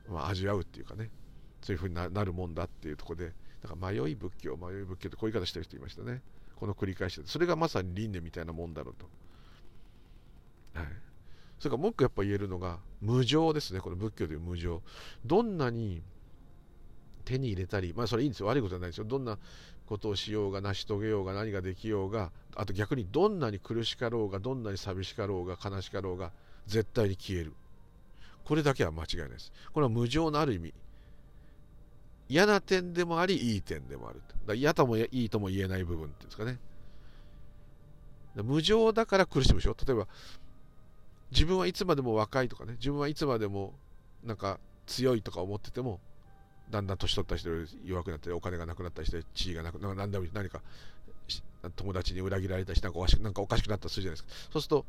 A: まあ、味わうっていうかね。そういうふうになるもんだっていうところでだから迷い仏教迷い仏教ってこういう言い方してる人いましたね。この繰り返しでそれがまさに輪廻みたいなもんだろうと、はい、それからもう一個やっぱ言えるのが無常ですね。この仏教でいう無常。どんなに手に入れたりまあそれいいんですよ。悪いことじゃないですよ。どんなことをしようが成し遂げようが何ができようがあと逆にどんなに苦しかろうがどんなに寂しかろうが悲しかろうが絶対に消えるこれだけは間違いないです。これは無常のある意味、嫌な点でもあり、いい点でもある。だ嫌ともいいとも言えない部分っていうんですかね。無常だから苦しむでしょ。例えば、自分はいつまでも若いとかね、自分はいつまでもなんか強いとか思ってても、だんだん年取った人より弱くなったり、お金がなくなったりして、地位がなくな何でも何か友達に裏切られたりしてなんかおかしくなんかおかしくなったりするじゃないですか。そうすると、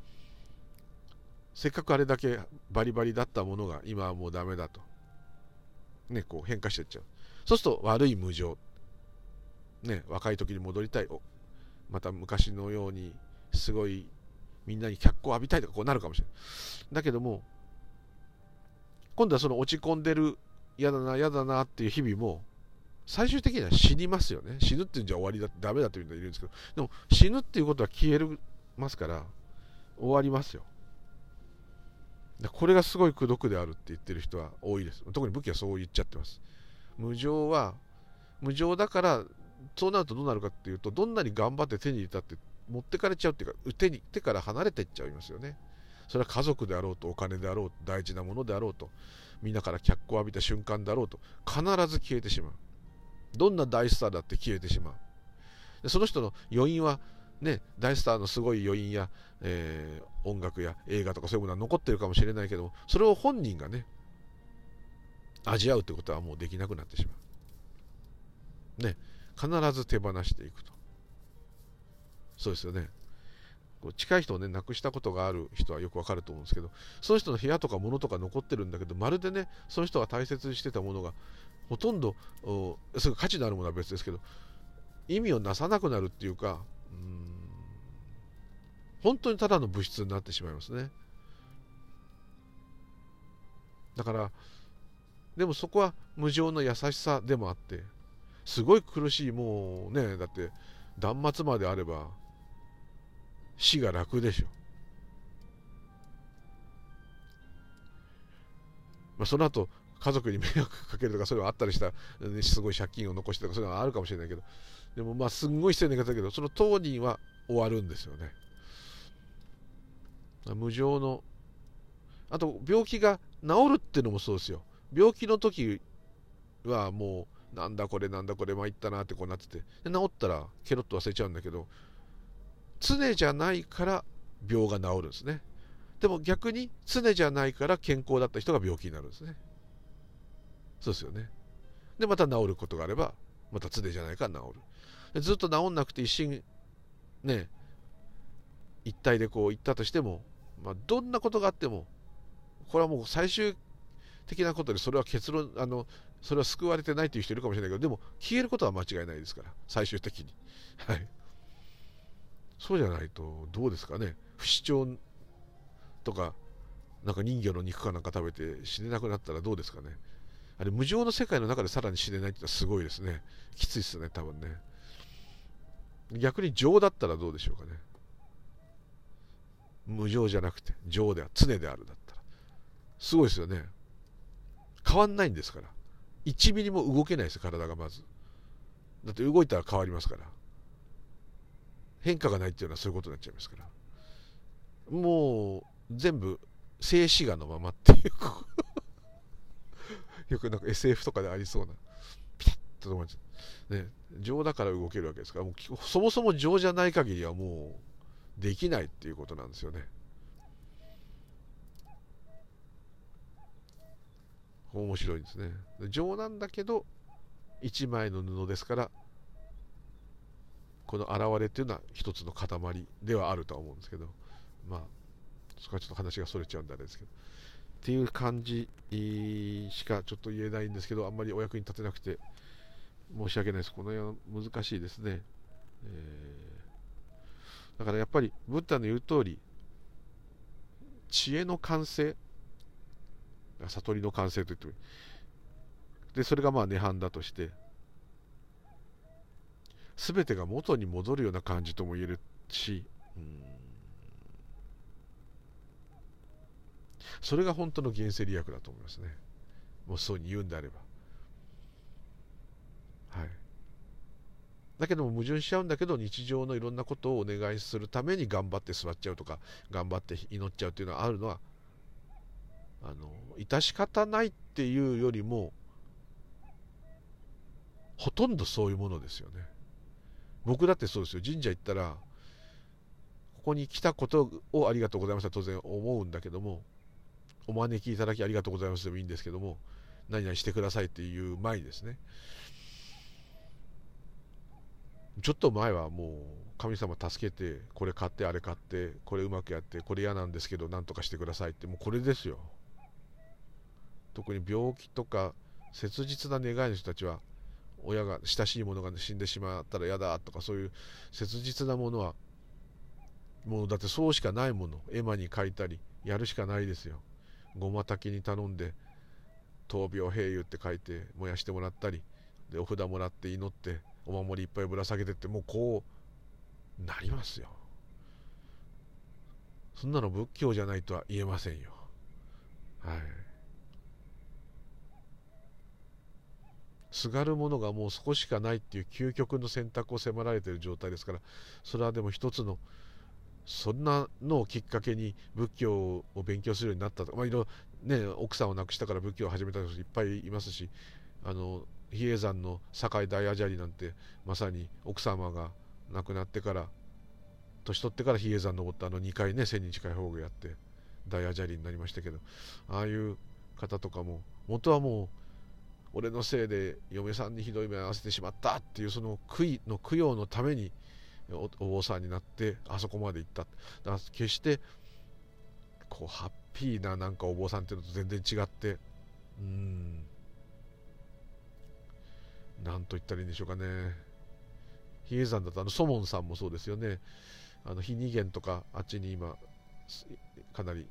A: せっかくあれだけバリバリだったものが今はもうダメだと、ね、こう変化していっちゃう。そうすると悪い無常、ね、若い時に戻りたい。また昔のようにすごいみんなに脚光を浴びたいとかこうなるかもしれない。だけども今度はその落ち込んでる嫌だな嫌だなっていう日々も最終的には死にますよね。死ぬっていうんじゃ終わりだダメだっていう人いるんですけどでも死ぬっていうことは消えますから終わりますよ。これがすごい功徳であるって言ってる人は多いです。特に武器はそう言っちゃってます。無常は無常だからそうなるとどうなるかっていうとどんなに頑張って手に入れたって持ってかれちゃうっていうか手に手から離れていっちゃいますよね。それは家族であろうとお金であろうと大事なものであろうと。みんなから脚光を浴びた瞬間だろうと必ず消えてしまう。どんな大スターだって消えてしまう。でその人の余韻はね大スターのすごい余韻や、えー、音楽や映画とかそういうものは残ってるかもしれないけどそれを本人がね味わうってことはもうできなくなってしまう。ね必ず手放していくと。そうですよね。こう近い人をね亡くしたことがある人はよくわかると思うんですけどその人の部屋とか物とか残ってるんだけどまるでねその人が大切にしてたものがほとんどすぐ価値のあるものは別ですけど意味をなさなくなるっていうかうん本当にただの物質になってしまいますね。だからでもそこは無常の優しさでもあってすごい苦しいもうねだって断末まであれば死が楽でしょ。まあ、その後家族に迷惑かけるとかそういうのあったりした、ね、すごい借金を残してとかそういうのがあるかもしれないけど。でもまあすんごい失礼な言い方だけどその当人は終わるんですよね。無常のあと病気が治るっていうのもそうですよ。病気の時はもうなんだこれなんだこれ参ったなってこうなってて。治ったらケロッと忘れちゃうんだけど常じゃないから病が治るんですね。でも逆に常じゃないから健康だった人が病気になるんですね。そうですよね。でまた治ることがあればまた常じゃないから治る。ずっと治んなくて一心ね一体でこう言ったとしても、まあ、どんなことがあってもこれはもう最終的なことでそれは結論あのそれは救われてないという人いるかもしれないけどでも消えることは間違いないですから最終的に。はい。そうじゃないとどうですかね。不死鳥とかなんか人魚の肉かなんか食べて死ねなくなったらどうですかね。あれ無常の世界の中でさらに死ねないってのはすごいですね。きついですね多分ね。逆に情だったらどうでしょうかね。無常じゃなくて情では常であるだったら。すごいですよね。変わんないんですから。1ミリも動けないです体がまず。だって動いたら変わりますから。変化がないっていうのはそういうことになっちゃいますから。もう全部静止画のままっていうよくなんか SF とかでありそうな。ピタッと止まっちゃう。ね。情だから動けるわけですから。もうそもそも情じゃない限りはもうできないっていうことなんですよね。面白いですね。情なんだけど一枚の布ですからこの現れっていうのは一つの塊ではあるとは思うんですけどまあそこはちょっと話がそれちゃうんであれですけど。っていう感じしかちょっと言えないんですけどあんまりお役に立てなくて申し訳ないです。この辺は難しいですね、えー、だからやっぱりブッダの言う通り知恵の完成悟りの完成と言ってもいい。でそれがまあ涅槃だとして全てが元に戻るような感じとも言えるし、それが本当の原生利益だと思いますね。もうそうに言うんであれば。はい。だけども矛盾しちゃうんだけど日常のいろんなことをお願いするために頑張って座っちゃうとか頑張って祈っちゃうっていうのはあるのはあの致し方ないっていうよりもほとんどそういうものですよね。僕だってそうですよ。神社行ったらここに来たことをありがとうございますと当然思うんだけどもお招きいただきありがとうございますでもいいんですけども何々してくださいっていう前にですね。ちょっと前はもう神様助けてこれ買ってあれ買ってこれうまくやってこれ嫌なんですけど何とかしてくださいってもうこれですよ。特に病気とか切実な願いの人たちは親が親しい者が死んでしまったら嫌だとかそういう切実なものはもうだってそうしかないもの絵馬に書いたりやるしかないですよごま炊きに頼んで闘病平癒って書いて燃やしてもらったりでお札もらって祈ってお守りいっぱいぶら下げてってもうこうなりますよそんなの仏教じゃないとは言えませんよはいすがるものがもうそこしかないっていう究極の選択を迫られている状態ですからそれはでも一つのそんなのをきっかけに仏教を勉強するようになったと。か、まあ、いろね、奥さんを亡くしたから仏教を始めた人いっぱいいますしあの比叡山の堺大阿砂利なんてまさに奥様が亡くなってから年取ってから比叡山登ったあの2回ね1000人近い方がやって大阿砂利になりましたけどああいう方とかも元はもう俺のせいで嫁さんにひどい目を合わせてしまったっていうその悔いの供養のためにお坊さんになってあそこまで行った。だから決してこうハッピーななんかお坊さんっていうのと全然違ってうん。何と言ったらいいんでしょうかね。比叡山だとあのソモンさんもそうですよね。あの日二元とかあっちに今かなり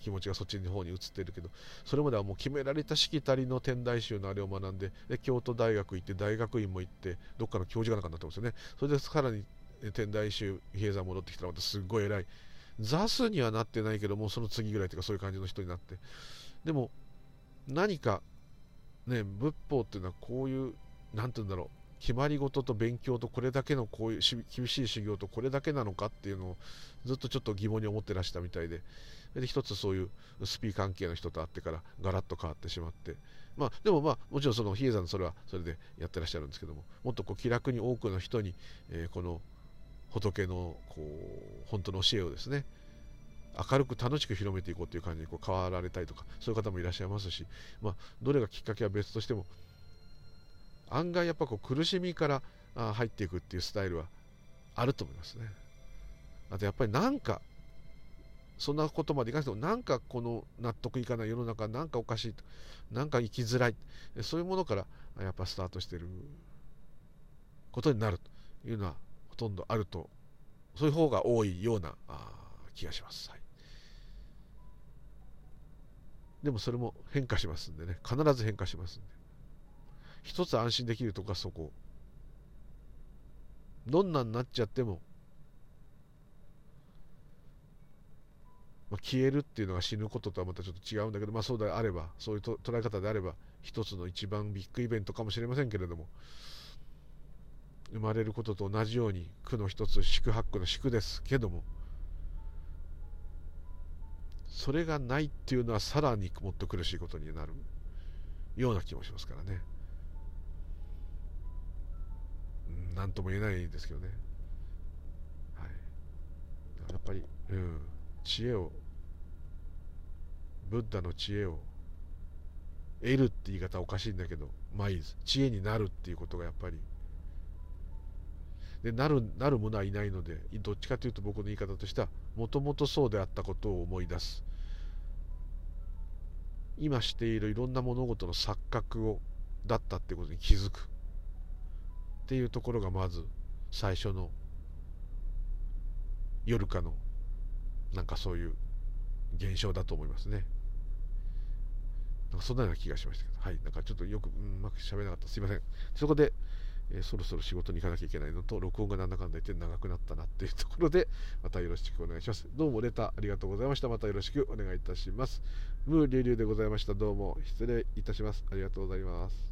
A: 気持ちがそっちの方に移ってるけどそれまではもう決められたしきたりの天台宗のあれを学んでで京都大学行って大学院も行ってどっかの教授がなかになったんですよね。それでさらに天台宗比叡山戻ってきたらまたすっごい偉い。座数にはなってないけどもその次ぐらいというかそういう感じの人になって。でも何かね仏法っていうのはこういう何て言うんだろう決まり事と勉強とこれだけのこういう厳しい修行とこれだけなのかっていうのをずっとちょっと疑問に思ってらしたみたいで。で一つそういうスピー関係の人と会ってからガラッと変わってしまってまあでもまあもちろんその比叡山それはそれでやってらっしゃるんですけどももっとこう気楽に多くの人に、えー、この仏のこう本当の教えをですね明るく楽しく広めていこうという感じにこう変わられたりとかそういう方もいらっしゃいますし、まあ、どれがきっかけは別としても案外やっぱこう苦しみから入っていくっていうスタイルはあると思いますね。あとやっぱりなんかそんなことまでいかなくてもなんかこの納得いかない世の中なんかおかしいとなんか生きづらい。そういうものからやっぱスタートしてることになるというのはほとんどあるとそういう方が多いような気がします。はい。でもそれも変化しますんでね。必ず変化しますんで。一つ安心できるとこはそこ。どんなになっちゃっても、まあ、消えるっていうのが死ぬこととはまたちょっと違うんだけど、まあ、そうであればそういう捉え方であれば一つの一番ビッグイベントかもしれませんけれども生まれることと同じように苦の一つ宿泊の宿ですけどもそれがないっていうのはさらにもっと苦しいことになるような気もしますからね。何とも言えないですけどね。はい。やっぱり、うん、知恵をブッダの知恵を得るって言い方おかしいんだけどまあいいです。知恵になるっていうことがやっぱり。でなるなる者はいないのでどっちかというと僕の言い方としてはもともとそうであったことを思い出す。今しているいろんな物事の錯覚をだったってことに気づく。っていうところがまず最初の夜かのなんかそういう現象だと思いますね。なんかそんなような気がしましたけど、はい、なんかちょっとよくうまく喋れなかった。すいません。そこで、えー、そろそろ仕事に行かなきゃいけないのと、録音がなんだかんだ言って長くなったなっていうところで、またよろしくお願いします。どうもレターありがとうございました。またよろしくお願いいたします。ムーリュウリュウでございました。どうも失礼いたします。ありがとうございます。